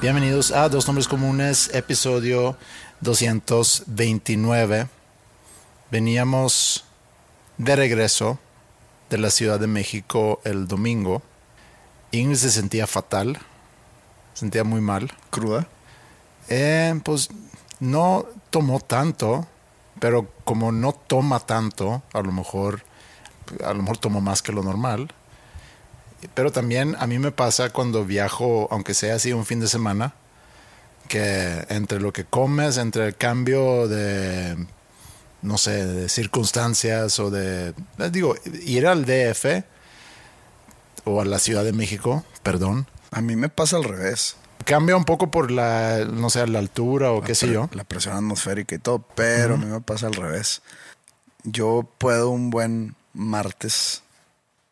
Bienvenidos a Dos Nombres Comunes, episodio 229. Veníamos de regreso de la Ciudad de México el domingo. Ingrid se sentía fatal, se sentía muy mal. ¿Cruda? Eh, pues no tomó tanto, pero como no toma tanto, a lo mejor, a lo mejor tomó más que lo normal. Pero también a mí me pasa cuando viajo, aunque sea así un fin de semana, que entre lo que comes, entre el cambio de, no sé, de circunstancias o de, digo, ir al DF o a la Ciudad de México, perdón. A mí me pasa al revés. Cambia un poco por la, no sé, la altura o qué sé yo. La presión atmosférica y todo, pero a mí me pasa al revés. Yo puedo un buen martes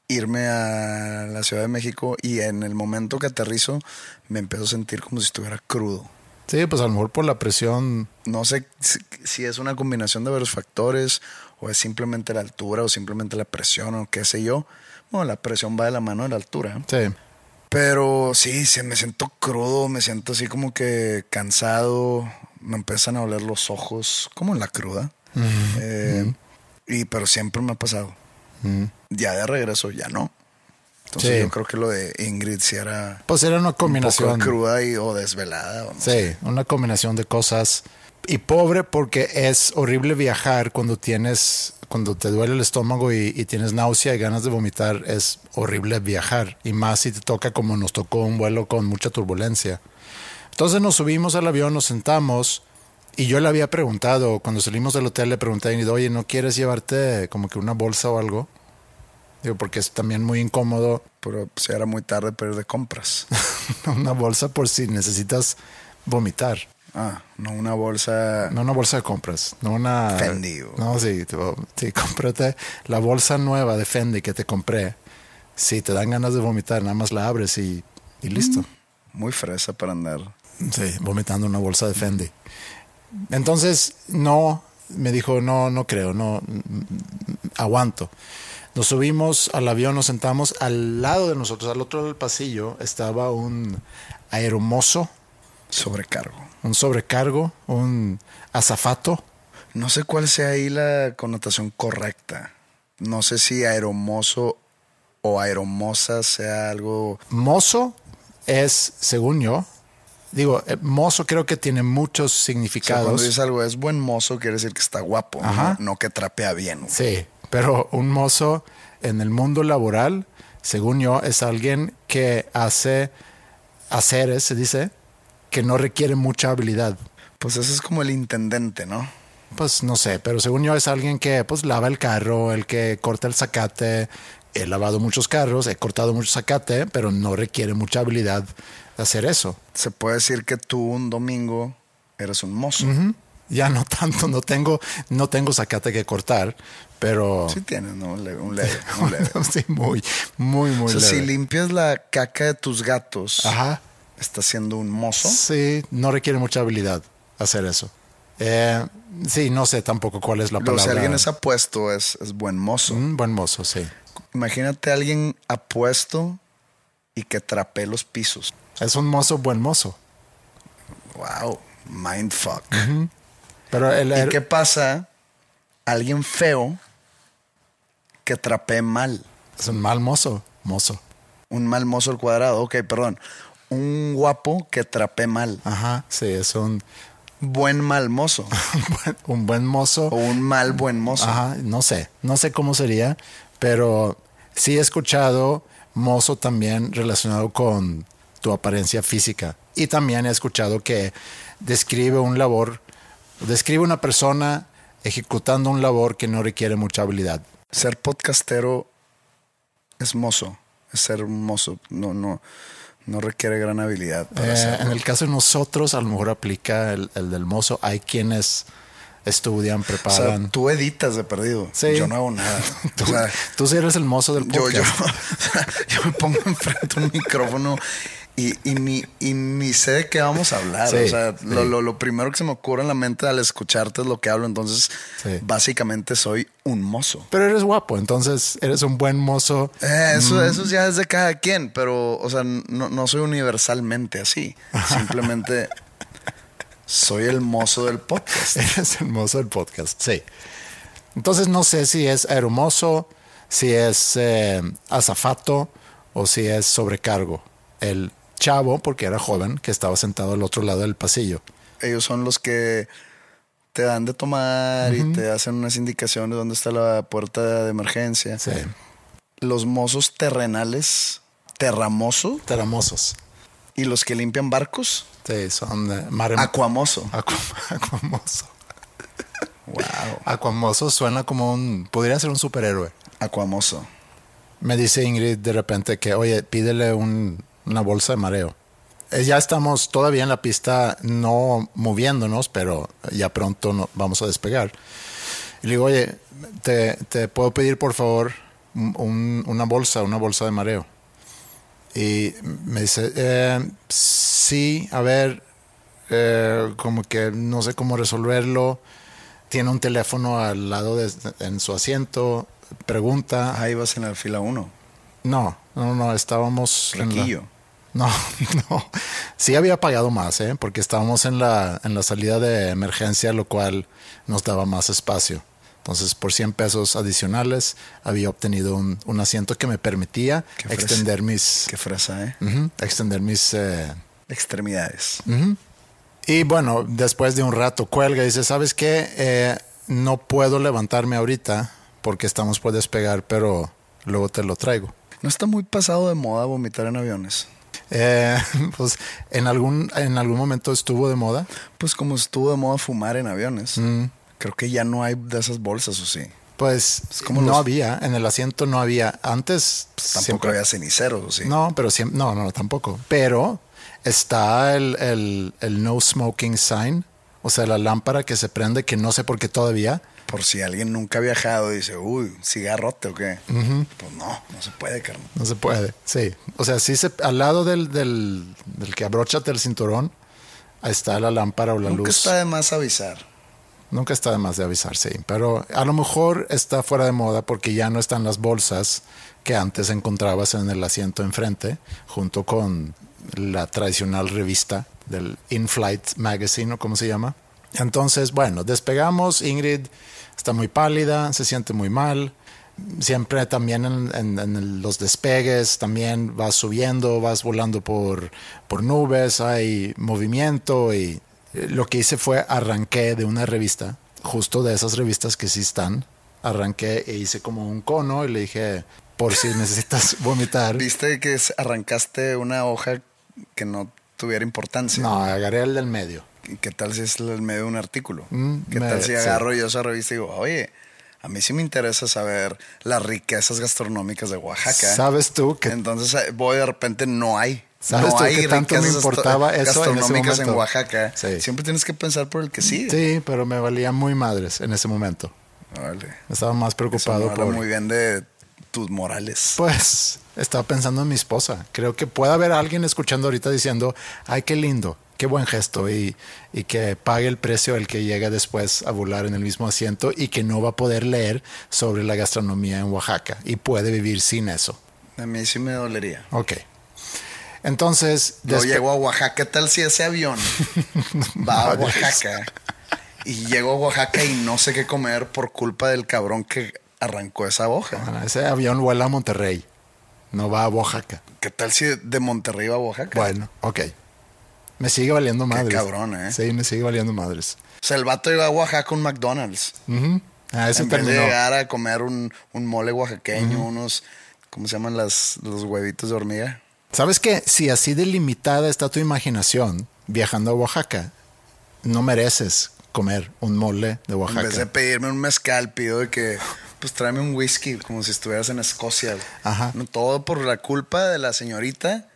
irme a la Ciudad de México y en el momento que aterrizo me empiezo a sentir como si estuviera crudo. Sí, pues a lo mejor por la presión. No sé si, es una combinación de varios factores o es simplemente la altura o simplemente la presión o qué sé yo. Bueno, la presión va de la mano de la altura. Sí. Pero sí, se me siento crudo, me siento así como que cansado, me empiezan a oler los ojos, como en la cruda. Eh, Y pero siempre me ha pasado. Ya de regreso ya no. Entonces Sí. yo creo que lo de Ingrid sí era Pues era una un poco combinación. cruda y, o desvelada. o no Sí, sé. una combinación de cosas. Y pobre porque es horrible viajar cuando tienes, cuando te duele el estómago y, y tienes náusea y ganas de vomitar. Es horrible viajar. Y más si te toca como nos tocó un vuelo con mucha turbulencia. Entonces nos subimos al avión, nos sentamos y yo le había preguntado, cuando salimos del hotel le pregunté a Ingrid, oye, ¿no quieres llevarte como que una bolsa o algo? Digo, porque es también muy incómodo Pero pues, era muy tarde para ir de compras. una bolsa por si necesitas vomitar. Ah, no una bolsa. No una bolsa de compras, no una... Fendi, o- No, sí, tú- sí, cómprate la bolsa nueva de Fendi que te compré. Si te dan ganas de vomitar, nada más la abres y, y listo. Muy fresa para andar. Sí, vomitando una bolsa de Fendi. Entonces, no, me dijo, no, no creo, no, mm, mm, aguanto. Nos subimos al avión, nos sentamos al lado de nosotros, al otro lado del pasillo, estaba un aeromozo, Sobrecargo. un sobrecargo, un azafato. No sé cuál sea ahí la connotación correcta. No sé si aeromoso o aeromosa sea algo. Mozo es, según yo, digo, eh, mozo creo que tiene muchos O sea, cuando significados. dices algo es buen mozo, quiere decir que está guapo, no, no que trapea bien. güey. Sí, pero un mozo en el mundo laboral, según yo, es alguien que hace haceres, se dice, que no requiere mucha habilidad. Pues ese es como el intendente, ¿no? Pues no sé, pero según yo es alguien que pues lava el carro, el que corta el zacate. He lavado muchos carros, he cortado mucho zacate, pero no requiere mucha habilidad hacer eso. Se puede decir que tú un domingo eres un mozo. Ya no tanto, no tengo, no tengo zacate que cortar, pero Sí tienes, ¿no? Un leve, un leve, un leve. sí, muy, muy, muy O sea, si limpias la caca de tus gatos, Ajá. estás siendo un mozo. Sí, no requiere mucha habilidad hacer eso. Eh, sí, no sé tampoco cuál es la Pero palabra. si alguien es apuesto, es, es buen mozo. Un buen mozo, sí. Imagínate a alguien apuesto y que trapee los pisos. Es un mozo, buen mozo. Wow, mindfuck. Pero el, ¿Y qué pasa? Alguien feo que trapee mal. es un mal mozo, mozo. Un mal mozo al cuadrado. Ok, perdón. Un guapo que trapee mal. Ajá, sí, es un, Buen mal mozo. un buen, un buen mozo. o un mal buen mozo. Ajá, no sé, no sé cómo sería, pero sí he escuchado mozo también relacionado con tu apariencia física. Y también he escuchado que describe un labor, describe una persona ejecutando un labor que no requiere mucha habilidad. Ser podcastero es mozo. Es ser mozo. No, no, no requiere gran habilidad para Eh, en el caso de nosotros, a lo mejor aplica el, el del mozo. Hay quienes estudian, O sea, preparan. tú editas de perdido. Sí. Yo no hago nada. tú, o sea, tú sí eres el mozo del yo, yo, podcast. yo me pongo enfrente un micrófono y, y, ni, y ni sé de qué vamos a hablar. Sí, o sea, lo, sí. lo, lo primero que se me ocurre en la mente al escucharte es lo que hablo. Entonces, Sí. básicamente soy un mozo. Pero eres guapo, entonces eres un buen mozo. Eh, eso, eso ya es de cada quien, pero, o sea, no, no soy universalmente así. Simplemente soy el mozo del podcast. Eres el mozo del podcast, sí. Entonces no sé si es aeromozo, si es eh, azafato o si es sobrecargo. El chavo, porque era joven, que estaba sentado al otro lado del pasillo. Ellos son los que te dan de tomar y te hacen unas indicaciones de dónde está la puerta de emergencia. Sí. Los mozos terrenales, terramozo, Teramosos. y los que limpian barcos, Sí, son eh, mare- aquamoso. Aqua- Aquamoso. Wow, Aquamoso suena como un... Podría ser un superhéroe. aquamoso. Me dice Ingrid de repente que, oye, pídele un- una bolsa de mareo. Eh, Ya estamos todavía en la pista, no moviéndonos, pero ya pronto no- vamos a despegar. Y le digo, oye, te, te puedo pedir por favor un- un- una bolsa, una bolsa de mareo. Y me dice, eh, sí, a ver, eh, como que no sé cómo resolverlo. Tiene un teléfono al lado de, en su asiento, pregunta. Ahí vas en la fila uno. No, no, no, estábamos en la- Flaquillo. No, no. Sí había pagado más, ¿eh? porque estábamos en la, en la salida de emergencia, lo cual nos daba más espacio. Entonces, por 100 pesos adicionales, había obtenido un, un asiento que me permitía Qué extender mis, Qué fresa, ¿eh? Extender mis eh, Extremidades. y bueno, después de un rato cuelga y dice, ¿sabes qué? Eh, no puedo levantarme ahorita porque estamos por despegar, pero luego te lo traigo. ¿No está muy pasado de moda vomitar en aviones? Eh, pues en algún, en algún momento estuvo de moda. Pues como estuvo de moda fumar en aviones. Mm. Creo que ya no hay de esas bolsas, ¿o sí? Pues como no los- había, en el asiento no había. Antes Tampoco siempre- había ceniceros, ¿o sí? No, pero siempre, no, no, tampoco. Pero está el, el, el no smoking sign, o sea, la lámpara que se prende, que no sé por qué todavía. Por si alguien nunca ha viajado y dice, uy, cigarrote o qué. Pues no, no se puede, carnal. No se puede, sí. O sea, sí se, al lado del, del, del que abróchate el cinturón, ahí está la lámpara o la Nunca luz. está de más avisar. Nunca está de más de avisar, sí. Pero a lo mejor está fuera de moda porque ya no están las bolsas que antes encontrabas en el asiento enfrente, junto con la tradicional revista del In-Flight Magazine, o como se llama. Entonces, bueno, despegamos. Ingrid está muy pálida, se siente muy mal. Siempre también en, en- en los despegues, también vas subiendo, vas volando por, por nubes, hay movimiento y eh, lo que hice fue arranqué de una revista, justo de esas revistas que sí están, arranqué e hice como un cono y le dije, por si necesitas vomitar. ¿Viste que arrancaste una hoja que no tuviera importancia? No, agarré el del medio. ¿Y qué tal si es el medio de un artículo? Mm, ¿Qué tal si sí. agarro yo esa revista y digo, oye, a mí sí me interesa saber las riquezas gastronómicas de Oaxaca? ¿Sabes tú que Entonces eh, voy de repente, no hay. ¿Sabes no tú hay qué tanto me importaba eso en ese gastronómicas en? Oaxaca. Sí. Siempre tienes que pensar por el que sigue. Sí, pero me valía muy madres en ese momento. Vale. Estaba más Eso preocupado habla por... muy bien de tus morales. Pues estaba pensando en mi esposa. Creo que puede haber alguien escuchando ahorita diciendo, ay, qué lindo, qué buen gesto y, y que pague el precio el que llegue después a volar en el mismo asiento y que no va a poder leer sobre la gastronomía en Oaxaca y puede vivir sin eso. A mí sí me dolería. Ok. Entonces, Yo llego a Oaxaca, ¿qué tal si ese avión va a Oaxaca y llego a Oaxaca y no sé qué comer por culpa del cabrón que arrancó esa hoja? Ah, ese avión vuela a Monterrey, no va a Oaxaca. ¿Qué tal si de Monterrey va a Oaxaca? Bueno, ok. Me sigue valiendo madres. cabrón, ¿eh? Sí, me sigue valiendo madres. O sea, el vato iba a Oaxaca un McDonald's. Ujú. Ah, ese en vez de terminó. llegar a comer un, un mole oaxaqueño, unos, ¿cómo se llaman las, los huevitos de hormiga? ¿Sabes qué? Si así delimitada está tu imaginación viajando a Oaxaca, no mereces comer un mole de En vez de Oaxaca. pedirme un mezcal, pido de que, pues tráeme un whisky, como si estuvieras en Escocia. Ajá. Todo por la culpa de la señorita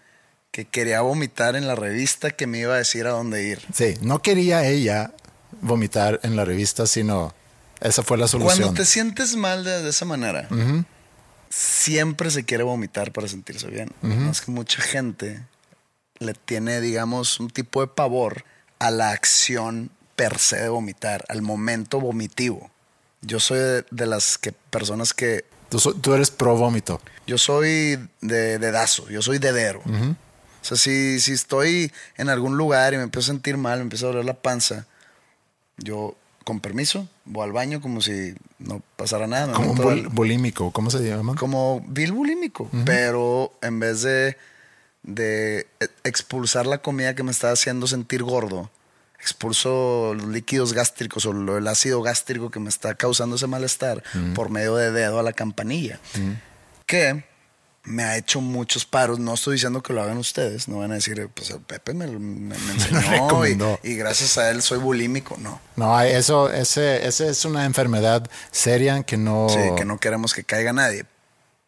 que quería vomitar en la revista que me iba a decir a dónde ir. Sí, no quería ella vomitar en la revista, sino esa fue la solución. Cuando te sientes mal de, de esa manera, siempre se quiere vomitar para sentirse bien. Es que mucha gente le tiene, digamos, un tipo de pavor a la acción per se de vomitar, al momento vomitivo. Yo soy de, de las que, personas que Tú, so- tú eres pro vómito. yo soy de dedazo, yo soy dedero. O sea, si, si estoy en algún lugar y me empiezo a sentir mal, me empieza a doler la panza, yo, con permiso, voy al baño como si no pasara nada. Como un al- bulímico, ¿cómo se llama? como vil bulímico, pero en vez de, de expulsar la comida que me estaba haciendo sentir gordo, expulso los líquidos gástricos o el ácido gástrico que me está causando ese malestar por medio de dedo a la campanilla. Que me ha hecho muchos paros. No estoy diciendo que lo hagan ustedes. No van a decir, pues el Pepe me, me- me enseñó y, recomendó. y gracias a él soy bulímico. No. No, eso, ese, ese es una enfermedad seria que no. Sí, que no queremos que caiga nadie.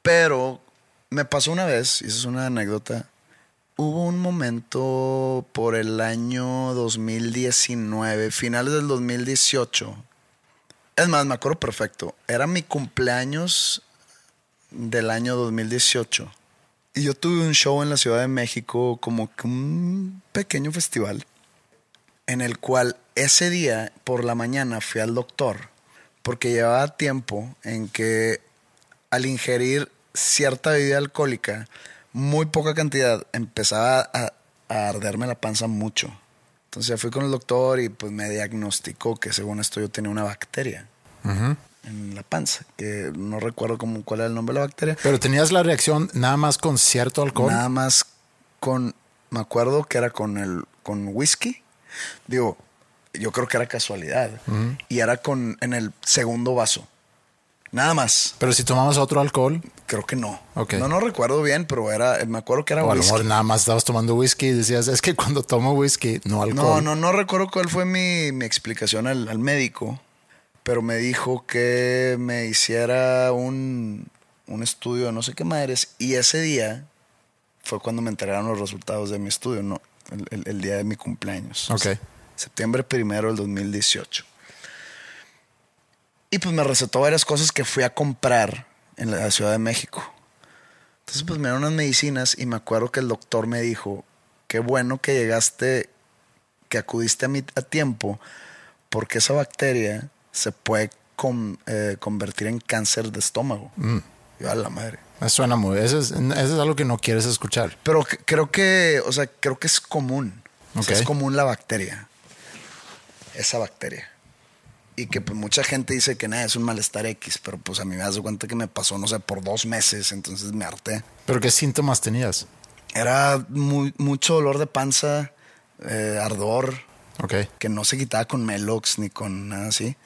Pero me pasó una vez, y esa es una anécdota. Hubo un momento por el año 2019, finales del 2018. Es más, me acuerdo perfecto. Era mi cumpleaños del año 2018. Y yo tuve un show en la Ciudad de México, como un pequeño festival, en el cual ese día por la mañana fui al doctor porque llevaba tiempo en que al ingerir cierta bebida alcohólica, muy poca cantidad, empezaba a, a arderme la panza mucho. Entonces ya fui con el doctor y pues me diagnosticó que según esto yo tenía una bacteria en la panza, que no recuerdo cómo, cuál era el nombre de la bacteria. Pero tenías la reacción nada más con cierto alcohol. Nada más con, me acuerdo que era con el, con whisky. Digo, yo creo que era casualidad. Y era con, en el segundo vaso. Nada más. Pero si tomabas otro alcohol, Creo que no. Ok. No, no recuerdo bien, pero era, me acuerdo que era o a lo whisky. mejor nada más estabas tomando whisky y decías, es que cuando tomo whisky, no No, alcohol. no, no recuerdo cuál fue mi, mi explicación al, al médico, pero me dijo que me hiciera un, un estudio de no sé qué madres. Y ese día fue cuando me entregaron los resultados de mi estudio, no, el, el- el día de mi cumpleaños. Ok. Septiembre primero del 2018. Y pues me recetó varias cosas que fui a comprar en la Ciudad de México. Entonces pues me dieron unas medicinas y me acuerdo que el doctor me dijo, qué bueno que llegaste, que acudiste a, mí a tiempo, porque esa bacteria se puede eh, convertir en cáncer de estómago. Yo a la madre. Me Suena muy. Eso es, eso es algo que no quieres escuchar. Pero creo que, o sea, creo que es común. O sea, Ok. es común la bacteria. Esa bacteria. Y que pues mucha gente dice que nada, es un malestar X, pero pues a mí me das cuenta que me pasó, no sé, por dos meses, entonces me harté. Pero ¿qué síntomas tenías? Era muy, mucho dolor de panza, eh, ardor, Ok. que no se quitaba con Melox ni con nada así.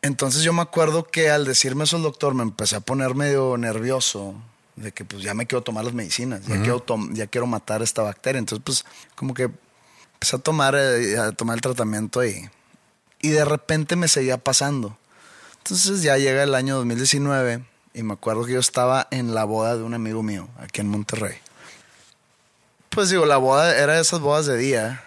Entonces yo me acuerdo que al decirme eso el doctor me empecé a poner medio nervioso de que pues ya me quiero tomar las medicinas, ya, quiero, ya quiero matar esta bacteria. Entonces pues como que empecé a tomar, eh, a tomar el tratamiento y, y de repente me seguía pasando. Entonces ya llega el año 2019 y me acuerdo que yo estaba en la boda de un amigo mío aquí en Monterrey. Pues digo, la boda era de esas bodas de día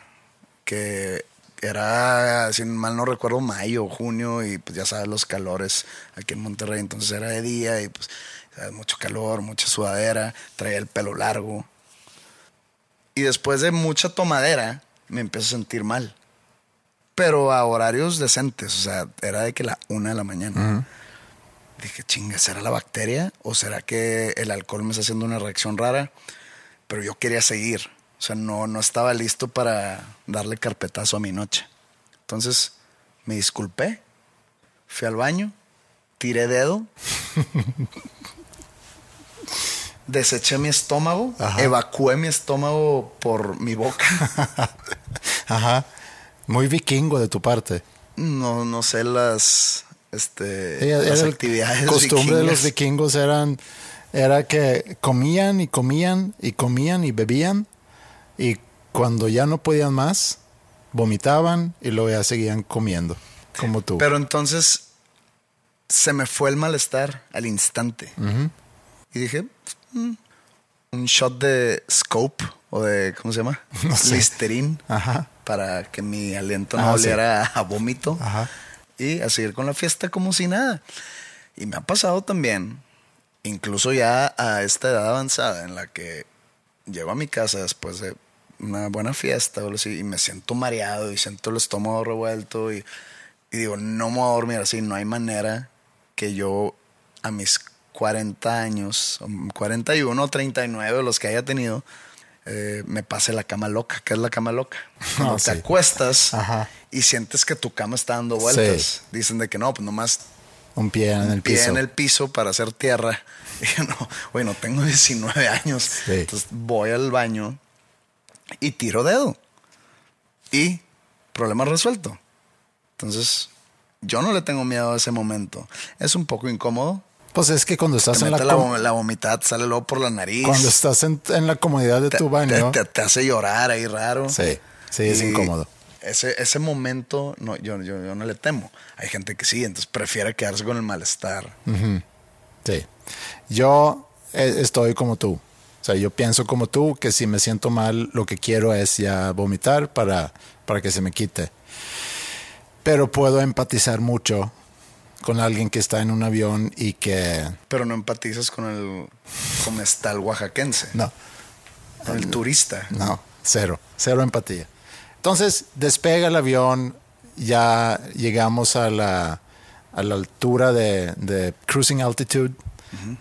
que era, si mal no recuerdo, mayo, junio, y pues ya sabes los calores aquí en Monterrey, entonces era de día y pues ¿sabes? mucho calor, mucha sudadera, traía el pelo largo. Y después de mucha tomadera, me empiezo a sentir mal. Pero a horarios decentes, o sea, era de que la una de la mañana. Dije, chinga, ¿será la bacteria o será que el alcohol me está haciendo una reacción rara? Pero yo quería seguir. O sea, no, no estaba listo para darle carpetazo a mi noche. Entonces me disculpé, fui al baño, tiré dedo, deseché mi estómago, Ajá. evacué mi estómago por mi boca. Ajá. Muy vikingo de tu parte. No, no sé las, este, las actividades costumbre de los vikingos eran era que comían y comían y comían y bebían y cuando ya no podían más vomitaban y luego ya seguían comiendo como tú. Pero entonces se me fue el malestar al instante. Y dije, "Mm, un shot de scope o de, ¿cómo se llama? No sé. Listerine Ajá. Para que mi aliento no Ah, sí. oliera a vómito. Ajá. Y a seguir con la fiesta como si nada. Y me ha pasado también, incluso ya a esta edad avanzada en la que llego a mi casa después de una buena fiesta o así, y me siento mareado y siento el estómago revuelto y, y digo, no me voy a dormir así, no hay manera que yo a mis 40 años, o 41 o 39, los que haya tenido, eh, me pase la cama loca. ¿Qué es la cama loca? Cuando Ah, te sí. acuestas Ajá. y sientes que tu cama está dando vueltas. Sí. Dicen de que no, pues nomás Un pie en el pie piso. en el piso para hacer tierra. Y yo, no, bueno, tengo 19 años. Sí. Entonces voy al baño y tiro dedo. Y problema resuelto. Entonces, yo no le tengo miedo a ese momento. Es un poco incómodo. Pues es que cuando estás Te en la, la, la vomitada, sale luego por la nariz. cuando estás en, en la comodidad de te, tu baño. te- te- hace llorar ahí raro. Sí, sí, es Y incómodo. Ese, ese momento no, yo, yo, yo no le temo. Hay gente que sí, entonces prefiere quedarse con el malestar. Sí. Yo eh, estoy como tú. O sea, yo pienso como tú que si me siento mal, lo que quiero es ya vomitar para, para que se me quite. Pero puedo empatizar mucho con alguien que está en un avión y que... Pero no empatizas con el el oaxaquense, No, con el turista. no, cero, cero empatía. Entonces despega el avión, ya llegamos a la, a la altura de, de cruising altitude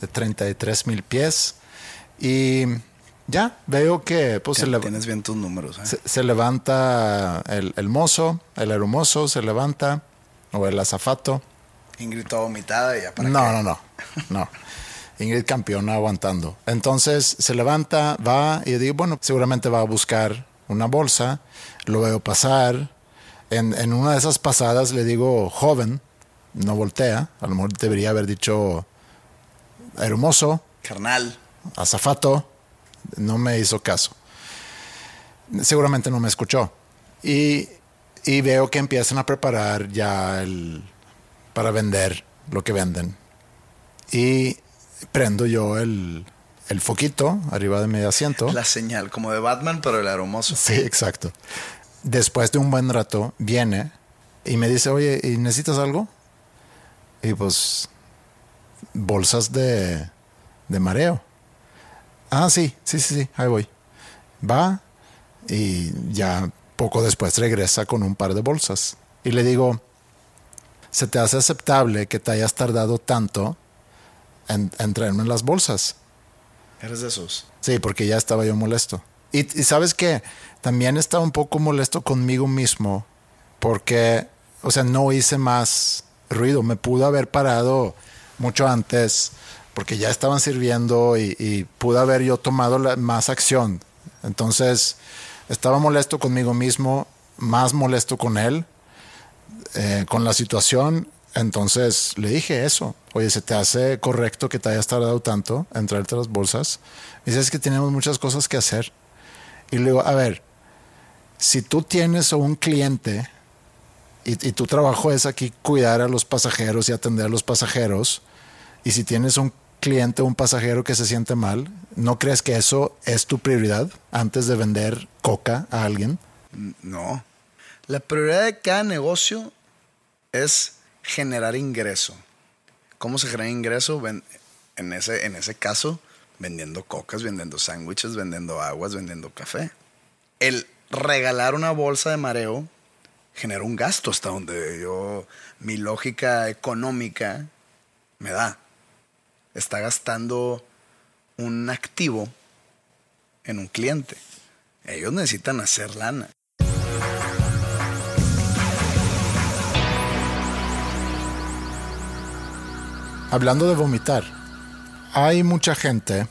de 33 mil pies y ya veo que pues, se, Tien- Tienes bien tus números. ¿eh? se- se levanta el, el mozo, el aeromozo se levanta, o el azafato. Ingrid toda vomitada y ya para No, qué. no, no, no. Ingrid campeona aguantando. Entonces se levanta, va y yo digo, bueno, seguramente va a buscar una bolsa. Lo veo pasar. En, en una de esas pasadas le digo, joven, no voltea. A lo mejor debería haber dicho hermoso, Carnal. azafato. No me hizo caso. Seguramente no me escuchó. Y, y veo que empiezan a preparar ya el, para vender lo que venden. Y prendo yo el, el foquito arriba de mi asiento. La señal, como de Batman, pero el aromoso. Sí, exacto. Después de un buen rato viene y me dice, oye, ¿y necesitas algo? Y pues, bolsas de, de mareo. Ah, sí, sí, sí, sí, ahí voy. Va y ya poco después regresa con un par de bolsas. Y le digo, ¿se te hace aceptable que te hayas tardado tanto en, en traerme las bolsas? Eres de esos. Sí, porque ya estaba yo molesto. Y, y sabes que también estaba un poco molesto conmigo mismo porque, o sea, no hice más ruido. Me pudo haber parado mucho antes porque ya estaban sirviendo y, y pude haber yo tomado la- más acción. Entonces, estaba molesto conmigo mismo, más molesto con él, eh, con la situación. Entonces le dije eso. Oye, ¿se te hace correcto que te hayas tardado tanto en traerte las bolsas? Me dice, que tenemos muchas cosas que hacer. Y le digo, a ver, si tú tienes un cliente y, y tu trabajo es aquí cuidar a los pasajeros y atender a los pasajeros, y si tienes un cliente un pasajero que se siente mal, ¿no crees que eso es tu prioridad antes de vender coca a alguien? No. La prioridad de cada negocio es generar ingreso. ¿Cómo se genera ingreso? En ese, en ese caso, vendiendo cocas, vendiendo sándwiches, vendiendo aguas, vendiendo café. El regalar una bolsa de mareo genera un gasto hasta donde yo, mi lógica económica me da. Está gastando un activo en un cliente. Ellos necesitan hacer lana. Hablando de vomitar, hay mucha gente,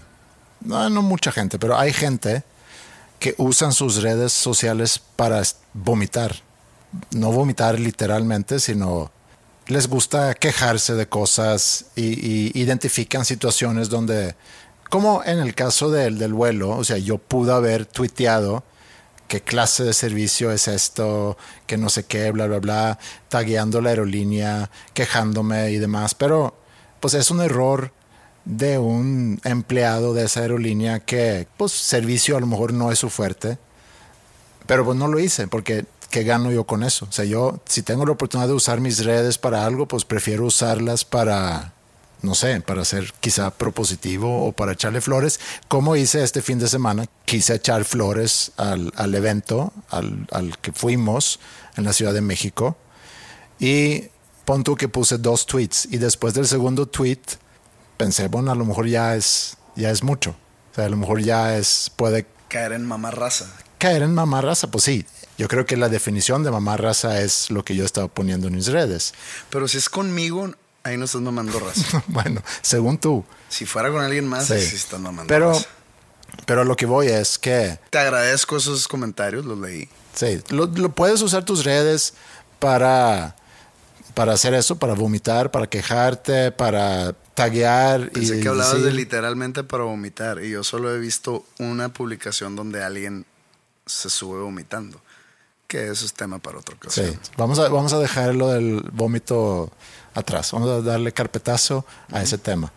no, no mucha gente, pero hay gente que usan sus redes sociales para vomitar. No vomitar literalmente, sino les gusta quejarse de cosas y, y identifican situaciones donde, como en el caso del, del vuelo, o sea, yo pude haber tuiteado qué clase de servicio es esto, que no sé qué, bla, bla, bla, tagueando la aerolínea, quejándome y demás, pero pues es un error de un empleado de esa aerolínea que pues servicio a lo mejor no es su fuerte, pero pues no lo hice porque ¿qué gano yo con eso? O sea, yo si tengo la oportunidad de usar mis redes para algo, pues prefiero usarlas para, no sé, para ser quizá propositivo o para echarle flores, como hice este fin de semana. Quise echar flores al, al evento al, al que fuimos en la Ciudad de México y pon tú que puse dos tweets y después del segundo tweet pensé, bueno, a lo mejor ya es, ya es mucho. O sea, a lo mejor ya es, puede Caer en mamá raza. caer en mamá raza, pues sí. Yo creo que la definición de mamá raza es lo que yo estaba poniendo en mis redes. Pero si es conmigo, ahí no estás mamando raza. bueno, según tú. Si fuera con alguien más, Sí. sí estás mamando Pero, raza. pero lo que voy es que, Te agradezco esos comentarios, los leí. sí, lo, lo puedes usar tus redes para, para hacer eso, para vomitar, para quejarte, para taguear. Pensé y que hablabas decir- de literalmente para vomitar y yo solo he visto una publicación donde alguien se sube vomitando. Que eso es tema para otra Sí, ocasión. vamos a, vamos a dejar lo del vómito atrás. Vamos a darle carpetazo a ese tema.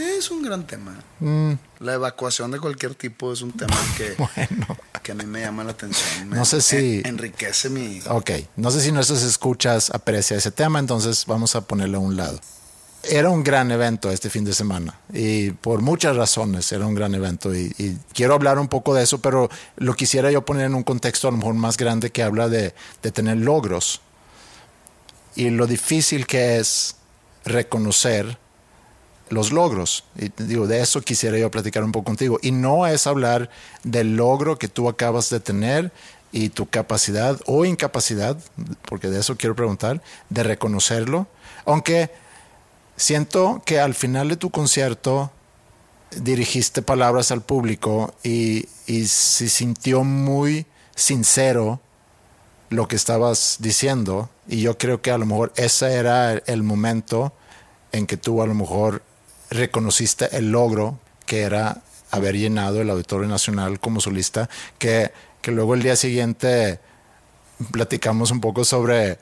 Es un gran tema. Mm. La evacuación de cualquier tipo es un tema que, Bueno. que a mí me llama la atención. Me- No sé si- en- enriquece mi... Ok, no sé si nuestros escuchas aprecia ese tema, entonces vamos a ponerlo a un lado. Era un gran evento este fin de semana y por muchas razones era un gran evento y, y quiero hablar un poco de eso, pero lo quisiera yo poner en un contexto a lo mejor más grande que habla de, de tener logros y lo difícil que es reconocer los logros. Y digo, de eso quisiera yo platicar un poco contigo. Y no es hablar del logro que tú acabas de tener y tu capacidad o incapacidad, porque de eso quiero preguntar, de reconocerlo. Aunque siento que al final de tu concierto dirigiste palabras al público y, y se sintió muy sincero lo que estabas diciendo y yo creo que a lo mejor ese era el momento en que tú a lo mejor reconociste el logro que era haber llenado el Auditorio Nacional como solista, que, que luego el día siguiente platicamos un poco sobre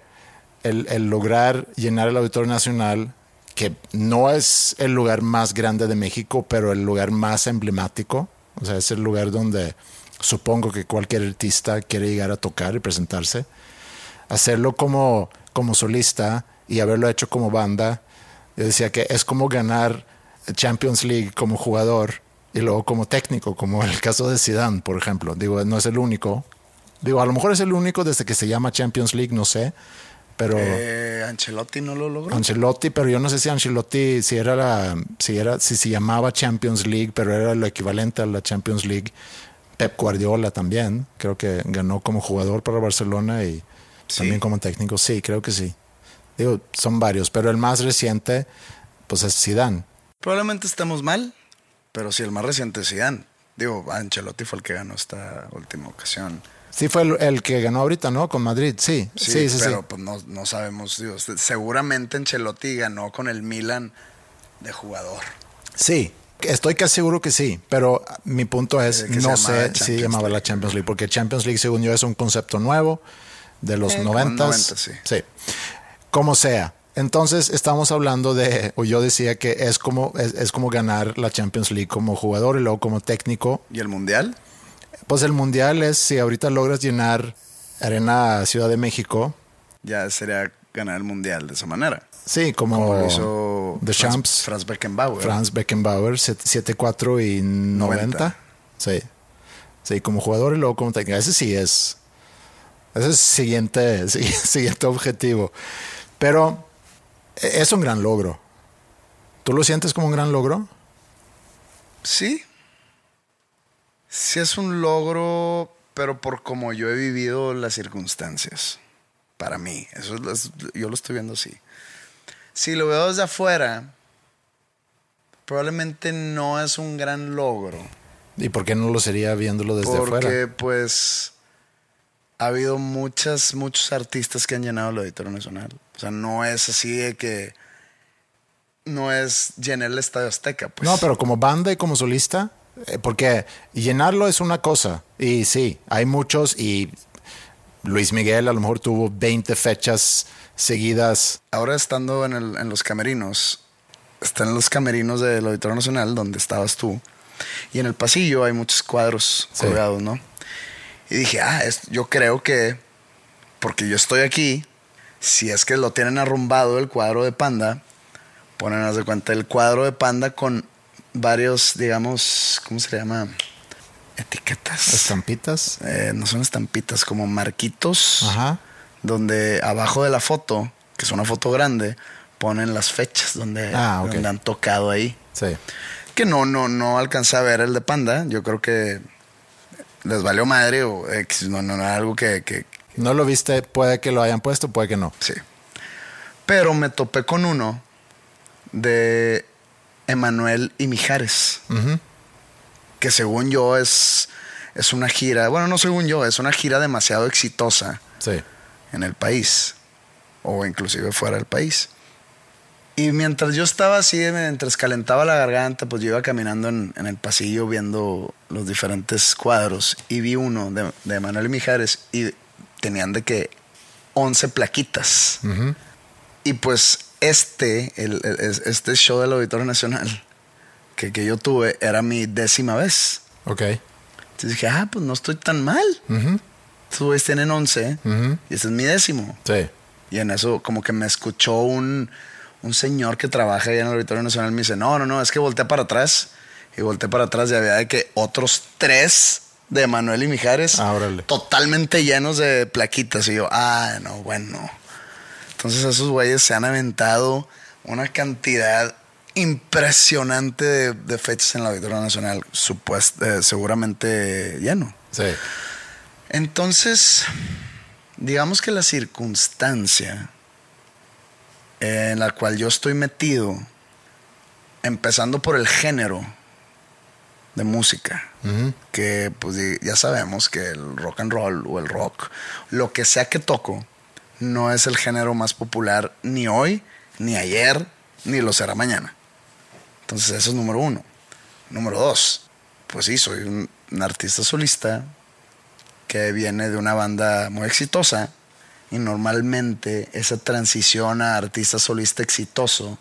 el, el lograr llenar el Auditorio Nacional, que no es el lugar más grande de México, pero el lugar más emblemático. O sea, es el lugar donde supongo que cualquier artista quiere llegar a tocar y presentarse. Hacerlo como, como solista y haberlo hecho como banda, yo decía que es como ganar Champions League como jugador y luego como técnico, como el caso de Zidane, por ejemplo. Digo, no es el único. Digo, a lo mejor es el único desde que se llama Champions League, no sé. Pero Eh, Ancelotti no lo logró. Ancelotti, pero yo no sé si Ancelotti, si era la, si era, si se llamaba Champions League, pero era lo equivalente a la Champions League. Pep Guardiola también, creo que ganó como jugador para Barcelona y Sí. también como técnico. Sí, creo que sí. Digo, son varios, pero el más reciente, pues es Zidane. Probablemente estemos mal, pero sí, el más reciente es Zidane. Digo, Ancelotti fue el que ganó esta última ocasión. Sí, fue el, el que ganó ahorita, ¿no? Con Madrid, sí. Sí, Sí, sí, sí. pero pues no, no sabemos. digo, seguramente Ancelotti ganó con el Milan de jugador. Sí, estoy casi seguro que sí, pero mi punto es, Eh, no sé si llamaba la. Champions League, porque Champions League, según yo, es un concepto nuevo de los Eh, como noventas. 90, sí. sí. Como sea. Entonces estamos hablando de, o yo decía que es como, es, es como ganar la Champions League como jugador y luego como técnico. ¿Y el Mundial? Pues el mundial es si ahorita logras llenar Arena Ciudad de México. Ya sería ganar el mundial de esa manera. Sí, como, Como lo hizo The Franz, Champs. Franz Beckenbauer. Franz Beckenbauer, 7-4 y 90. 90. Sí. Sí, como jugador y luego como técnico. Ese sí es. Ese es siguiente, siguiente objetivo. Pero es un gran logro. ¿Tú lo sientes como un gran logro? Sí. Sí es un logro, pero por como yo he vivido las circunstancias. Para mí. Eso es, yo lo estoy viendo así. Si lo veo desde afuera, probablemente no es un gran logro. ¿Y por qué no lo sería viéndolo desde porque, afuera? pues, ha habido muchas, muchos artistas que han llenado el Auditorio Nacional. Sea, no es así de que. No es llenar el Estadio Azteca, pues. No, pero como banda y como solista, eh, porque llenarlo es una cosa. Y sí, hay muchos y Luis Miguel a lo mejor tuvo 20 fechas seguidas. Ahora estando en, el- en los camerinos, están en los camerinos del Auditorio Nacional, donde estabas tú, y en el pasillo hay muchos cuadros Sí. colgados, ¿no? Y dije, ah, es- yo creo que, porque yo estoy aquí, si es que lo tienen arrumbado el cuadro de Panda, ponen, de cuenta, el cuadro de Panda con varios, digamos, ¿cómo se le llama? Etiquetas. Estampitas. Eh, no son estampitas, como marquitos Ajá. donde abajo de la foto, que es una foto grande, ponen las fechas donde, Ah, donde han tocado ahí. Sí. Que no, no, no alcancé a ver el de Panda. Yo creo que les valió madre o X, no, no, no era algo que, que No lo viste, puede que lo hayan puesto, puede que no. sí. Pero me topé con uno de Emanuel y Mijares, que según yo es, es una gira, bueno, no según yo, es una gira demasiado exitosa. Sí. en el país o inclusive fuera del país. Y mientras yo estaba así, mientras calentaba la garganta, pues yo iba caminando en, en el pasillo viendo los diferentes cuadros y vi uno de, de Manuel Mijares y tenían de que 11 plaquitas. Y pues este, el- el- es- este show del Auditorio Nacional que, que yo tuve era mi décima vez. Ok. Entonces dije, ah, pues no estoy tan mal. Estos güeyes tienen 11 Ujú. y este es mi décimo. Sí. Y en eso como que me escuchó un, un señor que trabaja ahí en el Auditorio Nacional. Me dice, no, no, no, es que volteé para atrás. Y volteé para atrás y había de que otros tres de Manuel y Mijares Ah, totalmente llenos de plaquitas. Y yo, ah, no, bueno. Entonces esos güeyes se han aventado una cantidad impresionante de, de fechas en el Auditorio Nacional, supuest- eh, seguramente lleno. Sí. Entonces, digamos que la circunstancia en la cual yo estoy metido, empezando por el género de música, Que pues ya sabemos que el rock and roll o el rock, lo que sea que toco, no es el género más popular ni hoy, ni ayer, ni lo será mañana. Entonces eso es número uno. Número dos, pues sí, soy un artista solista que viene de una banda muy exitosa y normalmente esa transición a artista solista exitoso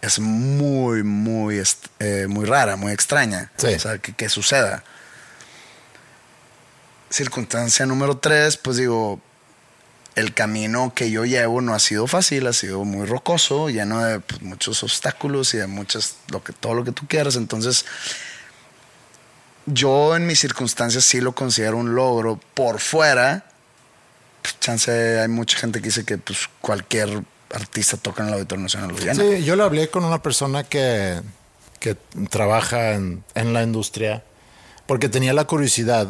es muy, muy, eh, muy rara, muy extraña. Sí. O sea, que, que suceda. Circunstancia número tres, pues digo, el camino que yo llevo no ha sido fácil, ha sido muy rocoso, lleno de pues, muchos obstáculos y de muchas, lo que, todo lo que tú quieras. Entonces, yo en mis circunstancias sí lo considero un logro. Por fuera, pues, chance, hay mucha gente que dice que pues, cualquier artista toca en el Auditorio Nacional. Sí, yo le hablé con una persona que, que trabaja en, en la industria porque tenía la curiosidad,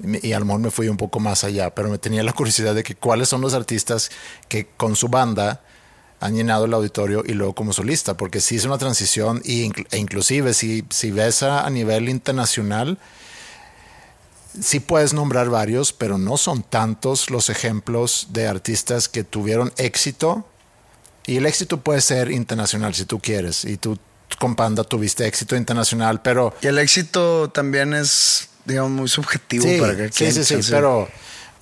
y, a lo me fui un poco más allá, pero me tenía la curiosidad de que cuáles son los artistas que con su banda han llenado el auditorio y luego como solista, porque sí es una transición y e inclusive si, si ves a, a nivel internacional, sí puedes nombrar varios, pero no son tantos los ejemplos de artistas que tuvieron éxito y el éxito puede ser internacional si tú quieres. Y tú con Panda tuviste éxito internacional, pero... Y el éxito también es, digamos, muy subjetivo Sí, para que sí, sí, sí, pero,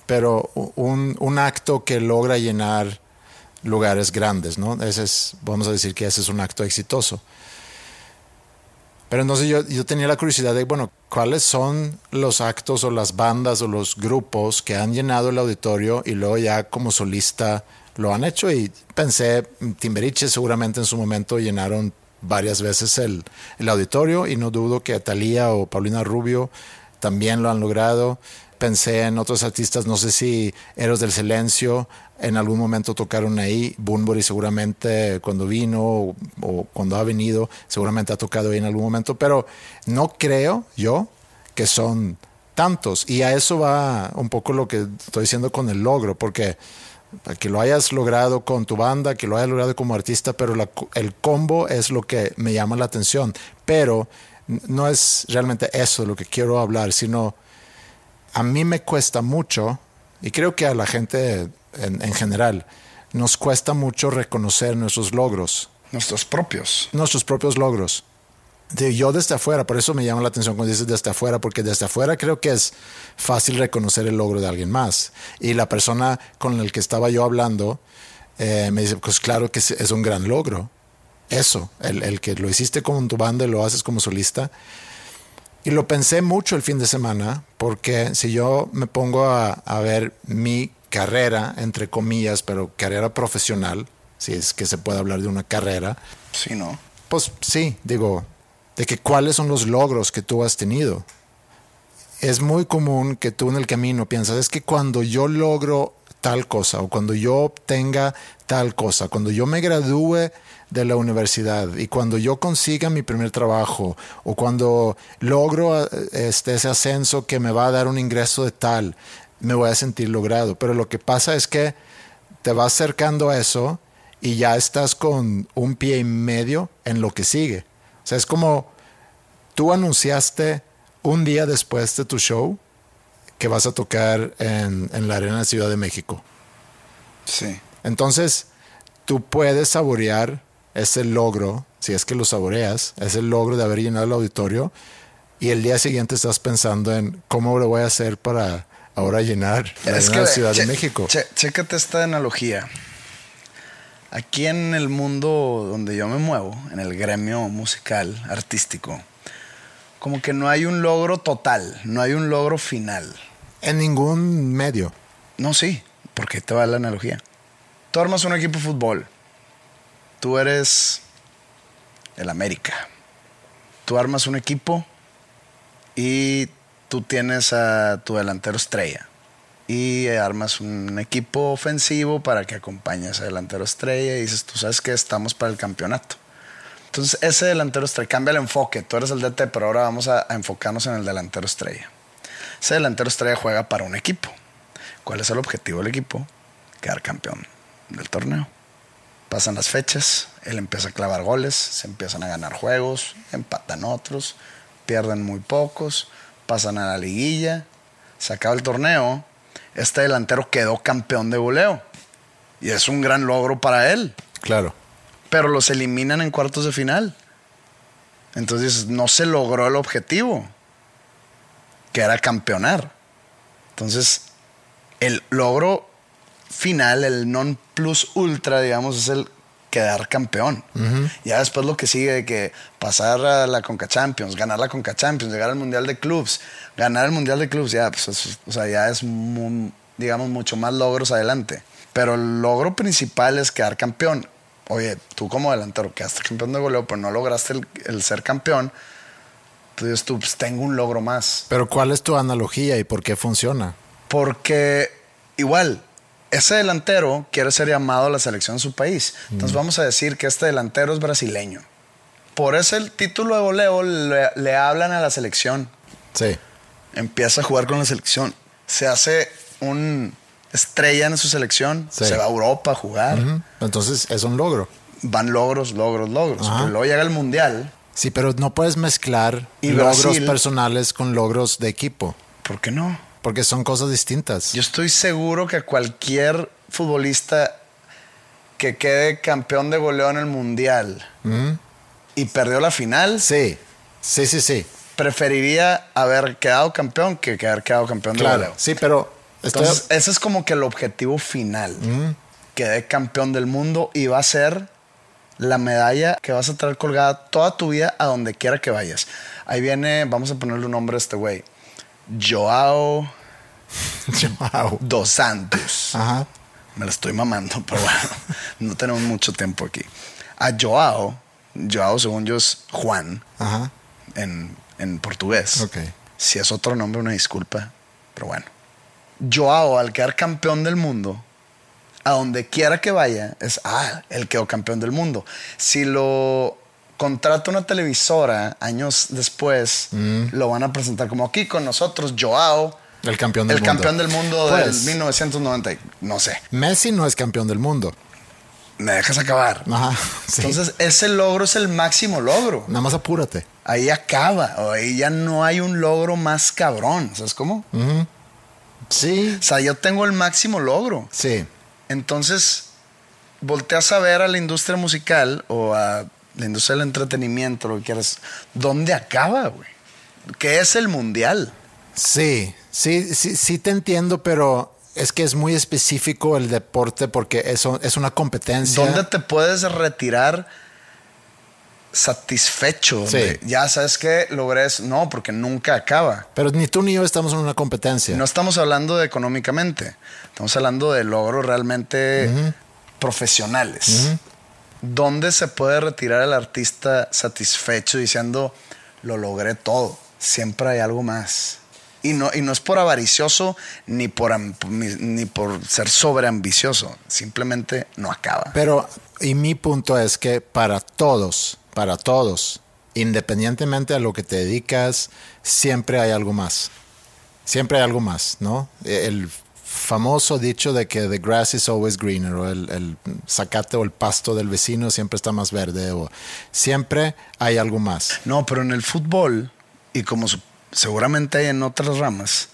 pero un, un acto que logra llenar lugares grandes, ¿no? Ese es, vamos a decir que ese es un acto exitoso. Pero entonces yo, yo tenía la curiosidad de, bueno, ¿cuáles son los actos o las bandas o los grupos que han llenado el auditorio y luego ya como solista lo han hecho? Y pensé, Timberiche seguramente en su momento llenaron varias veces el, el auditorio y no dudo que Talía o Paulina Rubio también lo han logrado. Pensé en otros artistas, no sé si Eros del Silencio en algún momento tocaron ahí. Bunbury seguramente cuando vino o, o, cuando ha venido, seguramente ha tocado ahí en algún momento, pero no creo yo que son tantos. Y a eso va un poco lo que estoy diciendo con el logro, porque que lo hayas logrado con tu banda, que lo hayas logrado como artista, pero la, el combo es lo que me llama la atención. Pero no es realmente eso lo que quiero hablar, sino a mí me cuesta mucho, y creo que a la gente en, en general, nos cuesta mucho reconocer nuestros logros. Nuestros propios. Nuestros propios logros. De yo desde afuera, por eso me llama la atención cuando dices desde afuera, porque desde afuera creo que es fácil reconocer el logro de alguien más. Y la persona con la que estaba yo hablando eh, me dice, pues claro que es un gran logro. Eso, el, el que lo hiciste con tu banda y lo haces como solista. Y lo pensé mucho el fin de semana, porque si yo me pongo a, a ver mi carrera, entre comillas, pero carrera profesional, si es que se puede hablar de una carrera. Sí, ¿no? Pues sí, digo, de que cuáles son los logros que tú has tenido. Es muy común que tú en el camino piensas, es que cuando yo logro tal cosa o cuando yo obtenga tal cosa, cuando yo me gradúe de la universidad y cuando yo consiga mi primer trabajo o cuando logro este, ese ascenso que me va a dar un ingreso de tal, me voy a sentir logrado. Pero lo que pasa es que te vas acercando a eso y ya estás con un pie y medio en lo que sigue. O sea, es como tú anunciaste un día después de tu show que vas a tocar en, en la Arena de Ciudad de México. Sí. Entonces, tú puedes saborear ese logro, si es que lo saboreas, ese logro de haber llenado el auditorio y el día siguiente estás pensando en cómo lo voy a hacer para ahora llenar la es que, Ciudad che, de México. Che, chécate esta analogía. Aquí en el mundo donde yo me muevo, en el gremio musical, artístico, como que no hay un logro total, no hay un logro final. En ningún medio. No, sí, porque te va la analogía. Tú armas un equipo de fútbol. Tú eres el América. Tú armas un equipo y tú tienes a tu delantero estrella. Y armas un equipo ofensivo para que acompañe a delantero estrella y dices, tú sabes que estamos para el campeonato. Entonces, ese delantero estrella, cambia el enfoque. Tú eres el DT, pero ahora vamos a, a enfocarnos en el delantero estrella. Ese delantero estrella juega para un equipo. ¿Cuál es el objetivo del equipo? Quedar campeón del torneo. Pasan las fechas, él empieza a clavar goles, se empiezan a ganar juegos, empatan otros, pierden muy pocos, pasan a la liguilla, se acaba el torneo, este delantero quedó campeón de goleo. Y es un gran logro para él. Claro. Pero los eliminan en cuartos de final. Entonces no se logró el objetivo, que era campeonar. Entonces, el logro final, el non plus ultra, digamos, es el quedar campeón. Uh -huh. Ya después lo que sigue de que pasar a la Conca Champions, ganar la Conca Champions, llegar al Mundial de Clubs, ganar el Mundial de Clubs, ya, pues, es, o sea, ya es, muy, digamos, mucho más logros adelante. Pero el logro principal es quedar campeón. Oye, tú como delantero quedaste campeón de goleo, pero no lograste el, el ser campeón. Entonces tú, pues tengo un logro más. Pero ¿cuál es tu analogía y por qué funciona? Porque igual, ese delantero quiere ser llamado a la selección de su país. Entonces mm. vamos a decir que este delantero es brasileño. Por ese el título de goleo le, le, hablan a la selección. Sí. Empieza a jugar con la selección. Se hace un estrella en su selección. Sí. Se va a Europa a jugar. Uh -huh. Entonces es un logro. Van logros, logros, logros. Pero luego llega el mundial. Sí, pero no puedes mezclar y logros Brasil, personales con logros de equipo. ¿Por qué no? Porque son cosas distintas. Yo estoy seguro que cualquier futbolista que quede campeón de goleo en el mundial mm. y perdió la final. Sí, sí, sí, sí. Preferiría haber quedado campeón que haber quedado campeón claro, de goleo. Sí, pero. Entonces, estoy... ese es como que el objetivo final. Mm. Quedé campeón del mundo y va a ser la medalla que vas a traer colgada toda tu vida a donde quiera que vayas. Ahí viene, vamos a ponerle un nombre a este güey. Joao Wow. Dos Santos. Ajá. Me la estoy mamando, pero bueno, no tenemos mucho tiempo aquí. A Joao, Joao según yo es Juan Ajá. en, en portugués. Ok. Si es otro nombre, una disculpa, pero bueno. Joao, al quedar campeón del mundo, a donde quiera que vaya, es, ah, él quedó campeón del mundo. Si lo contrata una televisora años después, Mm. lo van a presentar como aquí con nosotros, Joao, El campeón del el mundo. campeón del mundo Pues, del 1990, y- no sé. Messi no es campeón del mundo. Me dejas acabar. Ajá. sí. Entonces, ese logro es el máximo logro. Nada más apúrate. Ahí acaba, o ahí ya no hay un logro más cabrón. ¿Sabes cómo? Sí. O sea, yo tengo el máximo logro. Sí. Entonces, volteas a ver a la industria musical o a la industria del entretenimiento, lo que quieras. ¿Dónde acaba, güey? ¿Qué es el mundial? Sí, sí, sí, sí te entiendo, pero es que es muy específico el deporte porque eso es una competencia. ¿Dónde te puedes retirar satisfecho? Sí. de, ya sabes que logré eso. No, porque nunca acaba. Pero ni tú ni yo estamos en una competencia. No estamos hablando de económicamente, estamos hablando de logros realmente profesionales. ¿Dónde se puede retirar el artista satisfecho diciendo, lo logré todo? Siempre hay algo más. Y no, y no es por avaricioso ni por, ni, ni por ser sobreambicioso. Simplemente no acaba. Pero, y mi punto es que para todos, para todos, independientemente a lo que te dedicas, siempre hay algo más. Siempre hay algo más, ¿no? El famoso dicho de que the grass is always greener, o el, el zacate o el pasto del vecino siempre está más verde, o siempre hay algo más. No, pero en el fútbol, y como su- seguramente hay en otras ramas,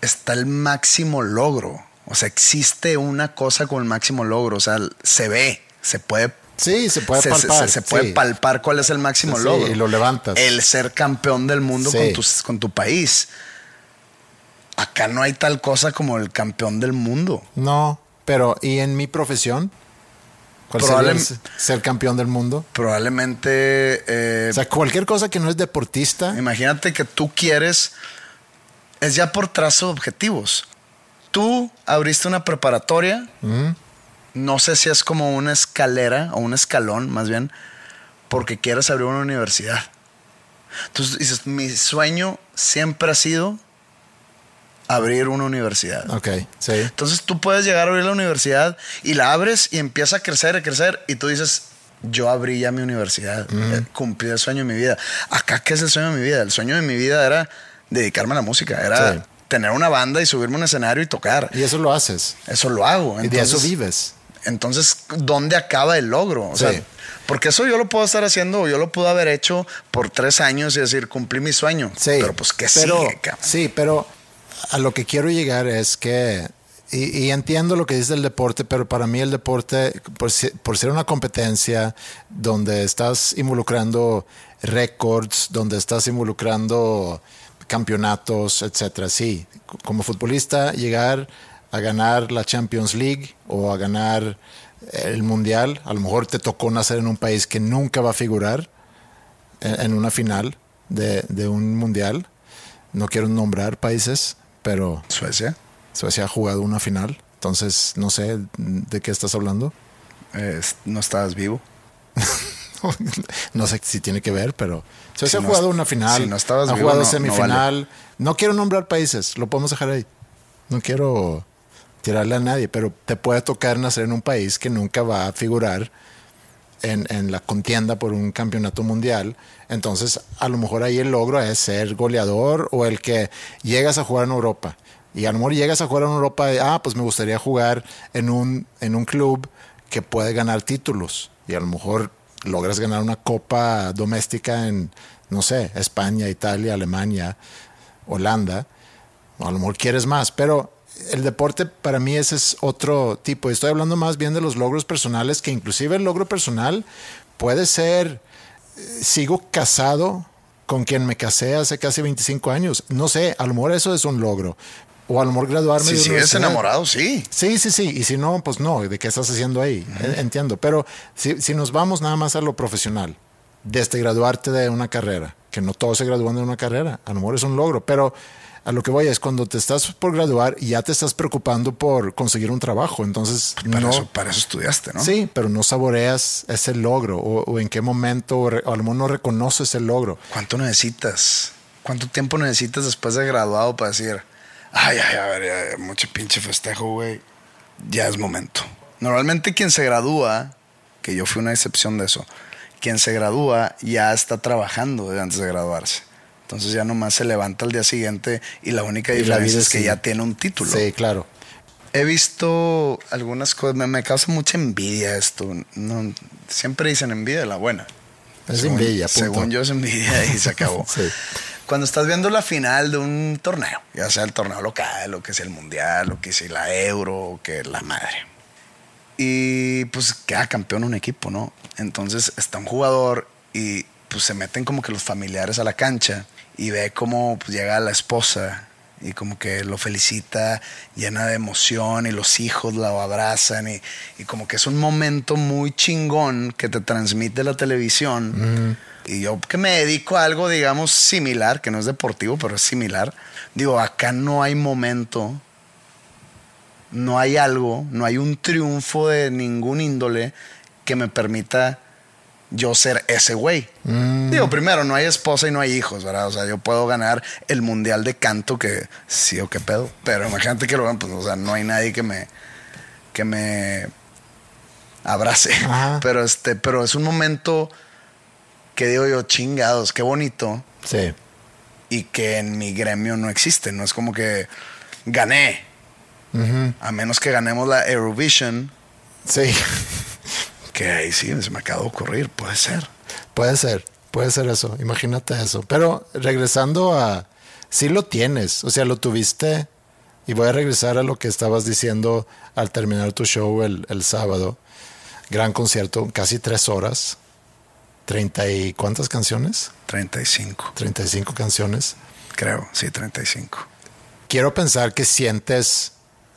está el máximo logro. O sea, existe una cosa con el máximo logro. O sea, se ve, se puede. Sí, se puede se, palpar. se- se puede sí. palpar cuál es el máximo Sí, logro. y lo levantas. El ser campeón del mundo Sí. con, tu, con tu país. Acá no hay tal cosa como el campeón del mundo. No, pero ¿y en mi profesión? ¿Cuál Probable- ser campeón del mundo? Probablemente. eh, O sea, cualquier cosa que no es deportista. Imagínate que tú quieres, es ya por trazo de objetivos. Tú abriste una preparatoria, no sé si es como una escalera o un escalón más bien, porque quieres abrir una universidad. Entonces dices, mi sueño siempre ha sido abrir una universidad. Ok, sí. Entonces tú puedes llegar a abrir la universidad y la abres y empieza a crecer, a crecer y tú dices, yo abrí ya mi universidad, eh, cumplí el sueño de mi vida. Acá, ¿qué es el sueño de mi vida? El sueño de mi vida era dedicarme a la música, era Sí. tener una banda y subirme a un escenario y tocar. Y eso lo haces. Eso lo hago. y de eso Entonces- vives. Entonces, ¿dónde acaba el logro? O sea, Sí. porque eso yo lo puedo estar haciendo o yo lo pude haber hecho por tres años y decir, cumplí mi sueño. Sí. Pero pues, ¿qué pero, sigue? Sí, pero a lo que quiero llegar es que. Y, entiendo lo que dice el deporte, pero para mí el deporte, por, se- por ser una competencia donde estás involucrando récords, donde estás involucrando campeonatos, etcétera. Sí, como futbolista, llegar a ganar la Champions League o a ganar el Mundial, a lo mejor te tocó nacer en un país que nunca va a figurar en, una final de un mundial. No quiero nombrar países, pero Suecia. Suecia ha jugado una final. Entonces, no sé de qué estás hablando. eh, no estabas vivo. no sé si tiene que ver, pero Suecia Si ha jugado una final. si no estabas ha vivo, jugado no- no semifinal. No, quiero nombrar países, lo podemos dejar ahí. No quiero tirarle a nadie, pero te puede tocar nacer en un país que nunca va a figurar en, la contienda por un campeonato mundial. Entonces, a lo mejor ahí el logro es ser goleador o el que llegas a jugar en Europa. Y a lo mejor llegas a jugar en Europa y, ah, pues me gustaría jugar en un, en un club que puede ganar títulos. Y a lo mejor logras ganar una copa doméstica en, no sé, España, Italia, Alemania, Holanda. A lo mejor quieres más, pero el deporte para mí ese es otro tipo. Estoy hablando más bien de los logros personales, que inclusive el logro personal puede ser, eh, sigo casado con quien me casé hace casi 25 años. No sé, a lo mejor eso es un logro. O a lo mejor graduarme Si de sigues enamorado, sí. Sí, sí, sí. Y si no, pues no. ¿De qué estás haciendo ahí? Eh, Entiendo. Pero si, si nos vamos nada más a lo profesional, desde graduarte de una carrera, que no todos se gradúan de una carrera, a lo mejor es un logro, pero a lo que voy es cuando te estás por graduar y ya te estás preocupando por conseguir un trabajo. Entonces, Para, no. eso, para eso estudiaste, ¿no? Sí, pero no saboreas ese logro o, o en qué momento, o, o a lo mejor no reconoces el logro. ¿Cuánto necesitas? ¿Cuánto tiempo necesitas después de graduado para decir, ay, ay, a ver, ya, mucho pinche festejo, güey? Ya es momento. Normalmente quien se gradúa, que yo fui una excepción de eso, quien se gradúa ya está trabajando antes de graduarse. Entonces ya nomás se levanta al día siguiente y la única la diferencia es que ya tiene un título. Sí, claro. He visto algunas cosas, me, me causa mucha envidia esto. No, siempre dicen envidia de la buena. Es Según- envidia, punto. Según yo es envidia y se acabó. Sí. Cuando estás viendo la final de un torneo, ya sea el torneo local, o que sea el mundial, o que sea la euro, o que la madre. Y pues queda campeón un equipo, ¿no? Entonces está un jugador y pues se meten como que los familiares a la cancha y ve cómo pues, llega la esposa y como que lo felicita llena de emoción y los hijos lo abrazan y, y como que es un momento muy chingón que te transmite la televisión. Y yo que me dedico a algo, digamos, similar, que no es deportivo, pero es similar, digo, acá no hay momento no hay algo, no hay un triunfo de ningún índole que me permita yo ser ese güey. Digo, primero, no hay esposa y no hay hijos, ¿verdad? O sea, yo puedo ganar el mundial de canto que sí o qué pedo. Pero imagínate que lo vean, pues, o sea, no hay nadie que me, que me abrace. Ajá. Pero este, pero es un momento que digo yo, chingados, qué bonito Sí. y que en mi gremio no existe. No es como que gané. A menos que ganemos la Eurovision, Sí. Que ahí sí se me acaba de ocurrir, puede ser. Puede ser, puede ser eso, imagínate eso. Pero regresando a, sí lo tienes, o sea, lo tuviste, y voy a regresar a lo que estabas diciendo al terminar tu show el, el sábado. Gran concierto, casi tres horas, treinta y cuántas canciones, 35, 35 canciones. creo, sí, 35. Quiero pensar que sientes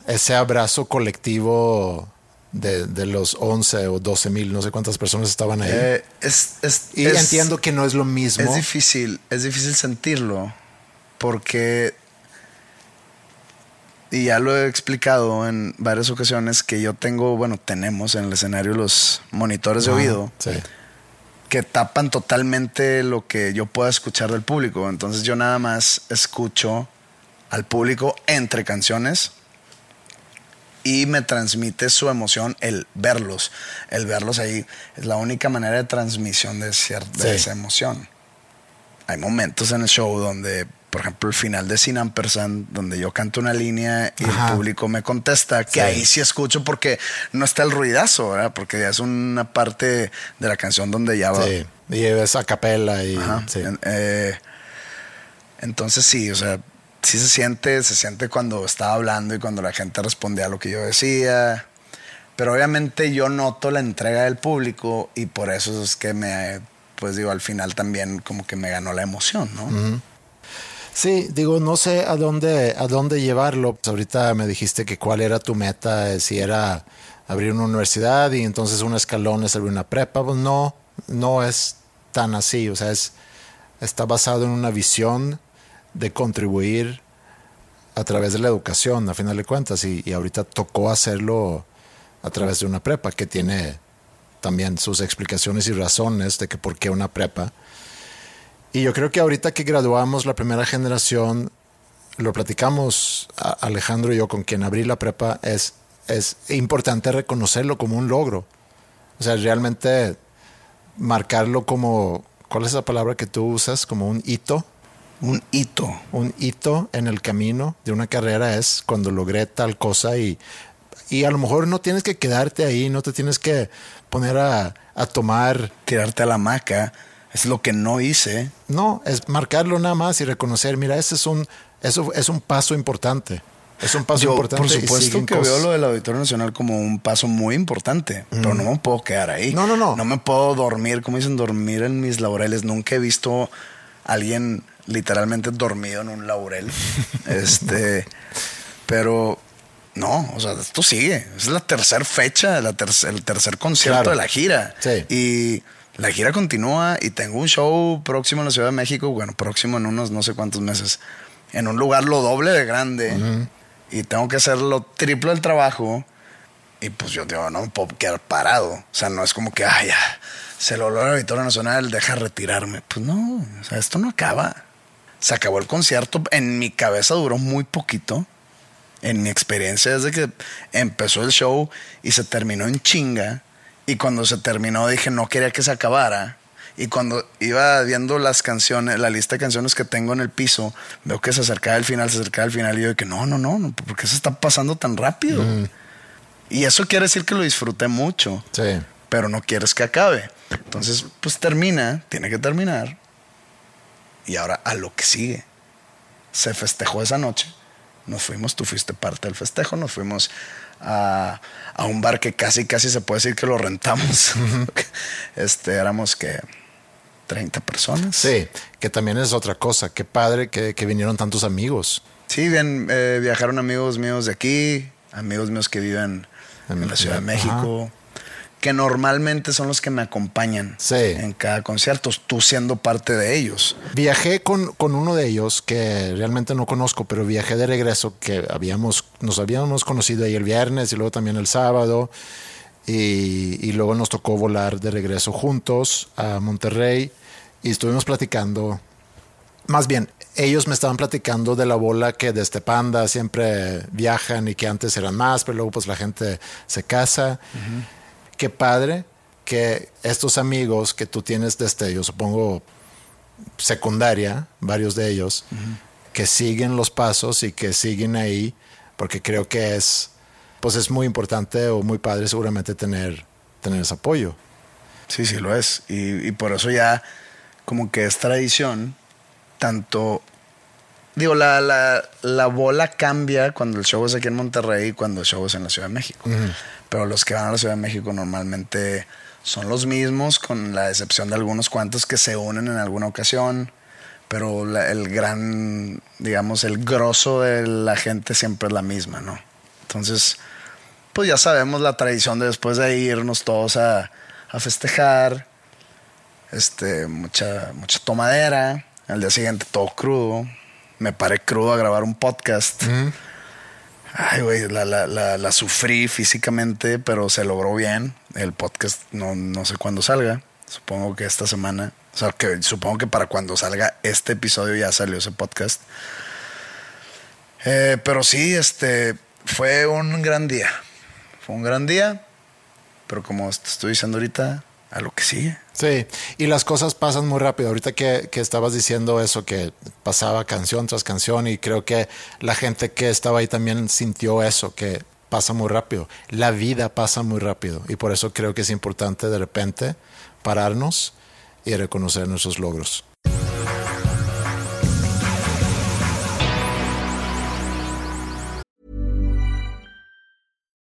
ese abrazo colectivo de, de los 11 o 12 mil, no sé cuántas personas estaban ahí. Eh, es, es- y es- entiendo que no es lo mismo. Es difícil, es difícil sentirlo porque, y ya lo he explicado en varias ocasiones, que yo tengo, bueno, tenemos en el escenario los monitores de Ah, oído. Sí. que tapan totalmente lo que yo pueda escuchar del público. Entonces yo nada más escucho al público entre canciones y me transmite su emoción el verlos. El verlos ahí es la única manera de transmisión de, cier- de esa emoción. Hay momentos en el show donde, por ejemplo, el final de Sin Ampersand, donde yo canto una línea y Ajá. el público me contesta, que Sí. ahí sí escucho porque no está el ruidazo, ¿verdad? Porque ya es una parte de la canción donde ya va. Sí, y a capela y Ajá. sí. Eh, entonces sí, o sea, sí se siente, se siente cuando estaba hablando y cuando la gente respondía a lo que yo decía. Pero obviamente yo noto la entrega del público y por eso es que me, pues digo, al final también como que me ganó la emoción, ¿no? Sí, digo, no sé a dónde, a dónde llevarlo. Pues ahorita me dijiste que cuál era tu meta, eh, si era abrir una universidad y entonces un escalón es abrir una prepa. Pues no, no es tan así. O sea, es, está basado en una visión de contribuir a través de la educación, a final de cuentas. Y, y ahorita tocó hacerlo a través de una prepa, que tiene también sus explicaciones y razones de que por qué una prepa. Y yo creo que ahorita que graduamos la primera generación, lo platicamos Alejandro y yo con quien abrí la prepa, es, es importante reconocerlo como un logro. O sea, realmente marcarlo como, ¿cuál es la palabra que tú usas? Como un hito. Un hito. Un hito en el camino de una carrera es cuando logré tal cosa y, y a lo mejor no tienes que quedarte ahí, no te tienes que poner a, a tomar Tirarte a la hamaca es lo que no hice. No, es marcarlo nada más y reconocer, mira, ese es un, eso es un paso importante. Es un paso Yo, importante. por supuesto que cosas. veo lo del Auditorio Nacional como un paso muy importante, pero no me puedo quedar ahí. No, no, no. No me puedo dormir, como dicen, dormir en mis laureles. Nunca he visto a alguien literalmente dormido en un laurel. este, Pero no, o sea, esto sigue. Es la tercera fecha, la ter- el tercer concierto Claro. de la gira. Sí. Y la gira continúa y tengo un show próximo en la Ciudad de México, bueno, próximo en unos no sé cuántos meses, en un lugar lo doble de grande. Y tengo que hacer lo triple del trabajo. Y pues yo digo, no me puedo quedar parado. O sea, no es como que, ay, ya, se lo logra el Auditorio Nacional, deja retirarme. Pues no, o sea, esto no acaba. Se acabó el concierto. En mi cabeza duró muy poquito. En mi experiencia, desde que empezó el show y se terminó en chinga. Y cuando se terminó, dije, no quería que se acabara. Y cuando iba viendo las canciones, la lista de canciones que tengo en el piso, veo que se acercaba el final, se acercaba el final. Y yo, que no, no, no, no, ¿por qué se está pasando tan rápido? Y eso quiere decir que lo disfruté mucho Sí. pero no quieres que acabe. Entonces, pues termina, tiene que terminar. Y ahora a lo que sigue. Se festejó esa noche. Nos fuimos, tú fuiste parte del festejo, nos fuimos a, a un bar que casi, casi se puede decir que lo rentamos. este, éramos que 30 personas. Sí, que también es otra cosa. Qué padre que, que vinieron tantos amigos. Sí, bien, eh, viajaron amigos míos de aquí, amigos míos que viven en, En- la Ciudad de ajá. Que normalmente son los que me acompañan Sí. en cada concierto, tú siendo parte de ellos. Viajé con, con uno de ellos que realmente no conozco, pero viajé de regreso, que habíamos, nos habíamos conocido ahí el viernes y luego también el sábado. Y, y luego nos tocó volar de regreso juntos a Monterrey y estuvimos platicando. Más bien, ellos me estaban platicando de la bola que desde Panda siempre viajan y que antes eran más, pero luego pues la gente se casa. Qué padre que estos amigos que tú tienes desde, yo supongo, secundaria, varios de ellos, que siguen los pasos y que siguen ahí, porque creo que es, pues es muy importante o muy padre seguramente tener, tener ese apoyo. Sí, sí lo es. Y, y por eso ya como que es tradición, tanto... Digo, la, la, la bola cambia cuando el show es aquí en Monterrey y cuando el show es en la Ciudad de México. Pero los que van a la Ciudad de México normalmente son los mismos, con la excepción de algunos cuantos que se unen en alguna ocasión. Pero la- el gran, digamos, el grosso de la gente siempre es la misma, ¿no? Entonces, pues ya sabemos la tradición de después de irnos todos a, a festejar, este, mucha, mucha tomadera, al día siguiente todo crudo, me paré crudo a grabar un podcast. Ay, güey, la, la, la, sufrí físicamente, pero se logró bien. El podcast no, no sé cuándo salga, supongo que esta semana, o sea, que supongo que para cuando salga este episodio ya salió ese podcast. Eh, pero sí, este, fue un gran día. Fue un gran día, pero como estoy diciendo ahorita, a lo que sigue. Sí, y las cosas pasan muy rápido. Ahorita que, que estabas diciendo eso, que pasaba canción tras canción, y creo que la gente que estaba ahí también sintió eso, que pasa muy rápido. La vida pasa muy rápido, y por eso creo que es importante de repente pararnos y reconocer nuestros logros.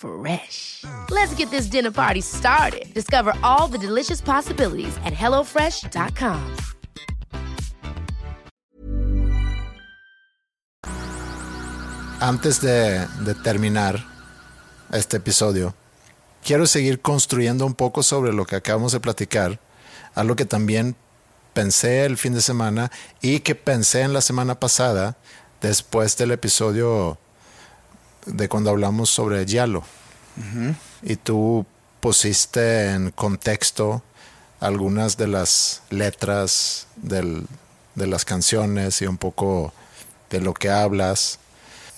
Fresh. Let's get this dinner party started. Discover all the delicious possibilities at hellofresh.com. Antes de, de terminar este episodio, quiero seguir construyendo un poco sobre lo que acabamos de platicar, algo que también pensé el fin de semana y que pensé en la semana pasada después del episodio de cuando hablamos sobre Yalo. Y tú pusiste en contexto algunas de las letras del, de las canciones y un poco de lo que hablas,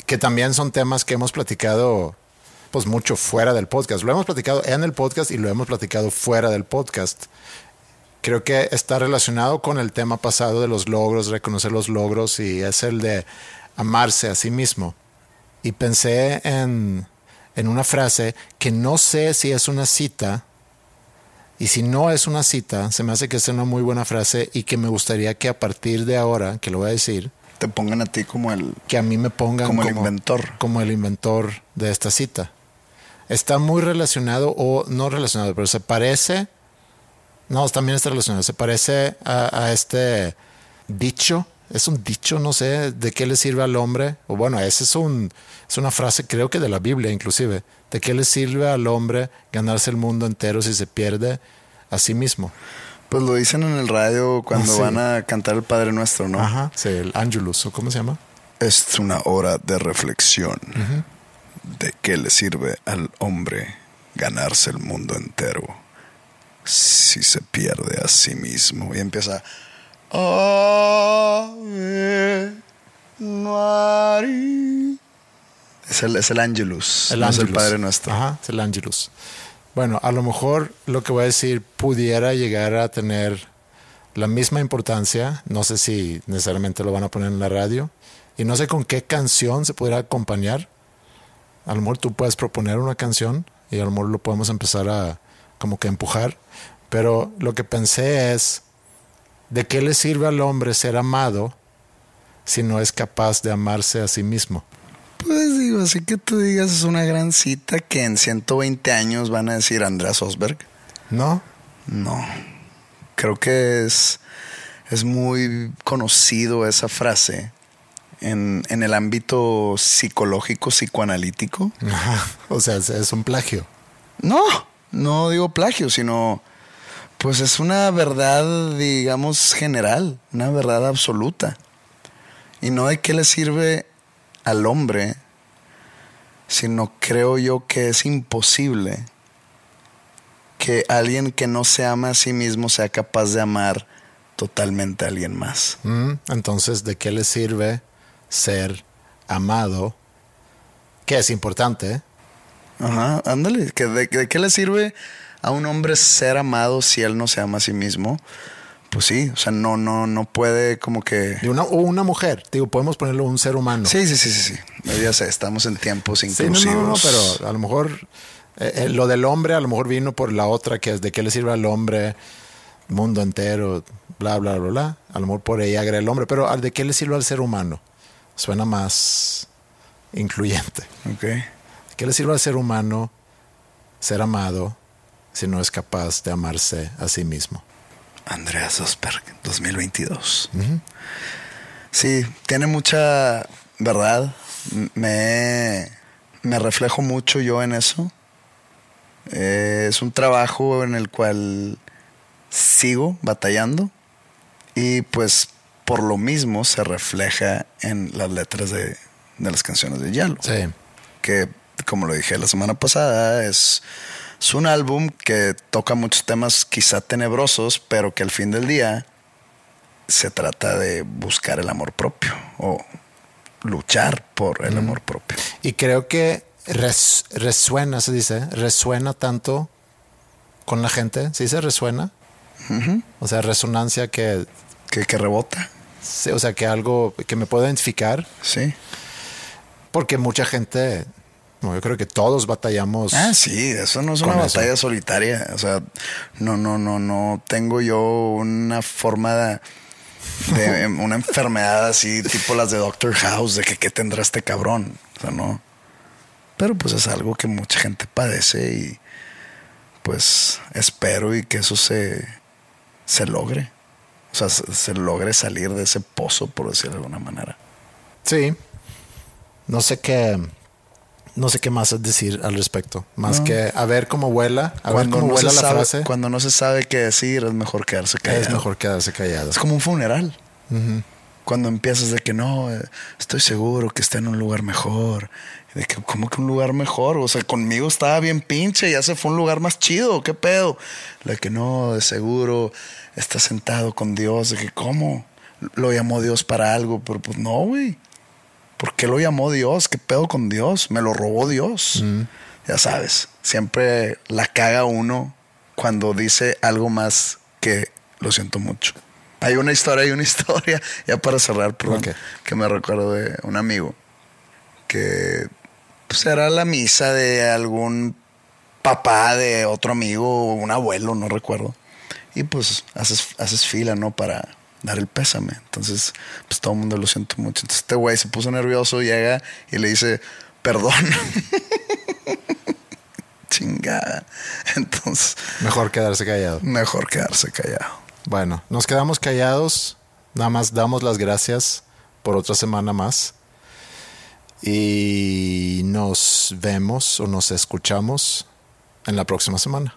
que también son temas que hemos platicado pues mucho fuera del podcast. Lo hemos platicado en el podcast y lo hemos platicado fuera del podcast. Creo que está relacionado con el tema pasado de los logros, reconocer los logros y es el de amarse a sí mismo. Y pensé en, en una frase que no sé si es una cita y si no es una cita, se me hace que es una muy buena frase y que me gustaría que a partir de ahora, que lo voy a decir, Te pongan a ti como el. que a mí me pongan Como el inventor. como el inventor de esta cita. Está muy relacionado o no relacionado, pero se parece, no, también está relacionado, se parece a, a este dicho, es un dicho, no sé, de qué le sirve al hombre, o bueno, esa es, un, es una frase creo que de la Biblia inclusive, de qué le sirve al hombre ganarse el mundo entero si se pierde a sí mismo. Pues lo dicen en el radio cuando Ah, sí. van a cantar el Padre Nuestro, ¿no? Ajá, sí, el Angelus, ¿o cómo se llama? Es una hora de reflexión. ¿De qué le sirve al hombre ganarse el mundo entero si se pierde a sí mismo? Y empieza. Ave María. Es el, es el Angelus, El no es el Angelus. Padre Nuestro. Ajá, es el Angelus. Bueno, a lo mejor lo que voy a decir pudiera llegar a tener la misma importancia. No sé si necesariamente lo van a poner en la radio. Y no sé con qué canción se pudiera acompañar. A lo mejor tú puedes proponer una canción y a lo mejor lo podemos empezar a como que empujar. Pero lo que pensé es, ¿de qué le sirve al hombre ser amado si no es capaz de amarse a sí mismo? Pues digo, así que tú digas es una gran cita que en 120 años van a decir Andreas Osberg. ¿No? No. Creo que es, es muy conocido esa frase en, en el ámbito psicológico, psicoanalítico. O sea, es un plagio. No, no digo plagio, sino pues es una verdad, digamos, general, una verdad absoluta. Y no de qué le sirve al hombre, sino creo yo que es imposible que alguien que no se ama a sí mismo sea capaz de amar totalmente a alguien más. Mm, Entonces, ¿de qué le sirve ser amado? Que es importante. Ajá, ándale. ¿que de, de qué le sirve a un hombre ser amado si él no se ama a sí mismo? Pues sí, o sea, no, no, no puede como que. Una, o una mujer, digo, podemos ponerlo un ser humano. Sí, sí, sí, sí, sí. Ya sé, estamos en tiempos Sí, no, inclusivos. no, no, pero a lo mejor eh, eh, lo del hombre a lo mejor vino por la otra, que es de qué le sirve al hombre, mundo entero, bla, bla, bla, bla. A lo mejor por ella agrega el hombre, pero ¿al ¿de qué le sirve al ser humano? Suena más incluyente. Ok. ¿De qué le sirve al ser humano ser amado si no es capaz de amarse a sí mismo? Andreas Osberg, 2022. Sí, tiene mucha verdad. Me, me reflejo mucho yo en eso. Eh, es un trabajo en el cual sigo batallando y pues por lo mismo se refleja en las letras de, de las canciones de Yalo Sí. que como lo dije la semana pasada, es, es un álbum que toca muchos temas quizá tenebrosos, pero que al fin del día se trata de buscar el amor propio o luchar por el amor propio. Y creo que res- resuena, se dice, resuena tanto con la gente. ¿Se dice resuena? O sea, resonancia que, Que, que rebota, sí, o sea, que algo que me puedo identificar, sí. porque mucha gente, yo creo que todos batallamos. Ah, sí, eso no es una eso. batalla solitaria. O sea, no, no, no, no tengo yo una forma de, de una enfermedad así, tipo las de Doctor House, de que qué tendrá este cabrón. O sea, no. Pero pues es algo que mucha gente padece y pues espero y que eso se, se logre. O sea, se, se logre salir de ese pozo, por decirlo de alguna manera. Sí. No sé qué. No sé qué más decir al respecto. Más No. que a ver cómo vuela, a ver cómo no vuela la sabe, frase. cuando no se sabe qué decir, es mejor quedarse callado. es mejor quedarse callado. Es como un funeral. Cuando empiezas de que no, eh, estoy seguro que está en un lugar mejor. De que, ¿cómo que un lugar mejor? O sea, conmigo estaba bien pinche, ya se fue a un lugar más chido, ¿qué pedo? De que no, de seguro está sentado con Dios. De que, ¿cómo? Lo llamó Dios para algo, pero pues no, güey. ¿Por qué lo llamó Dios? ¿Qué pedo con Dios? Me lo robó Dios. Ya sabes, siempre la caga uno cuando dice algo más que lo siento mucho. Hay una historia, hay una historia, ya para cerrar, perdón, que me recuerdo de un amigo que pues era la misa de algún papá de otro amigo o un abuelo, no recuerdo. Y pues haces, haces fila, ¿no? Para dar el pésame. Entonces, pues todo el mundo lo siento mucho. Entonces este güey se puso nervioso, llega y le dice, perdón. Chingada. Entonces, Mejor quedarse callado. mejor quedarse callado. Bueno, nos quedamos callados. Nada más damos las gracias por otra semana más. Y nos vemos o nos escuchamos en la próxima semana.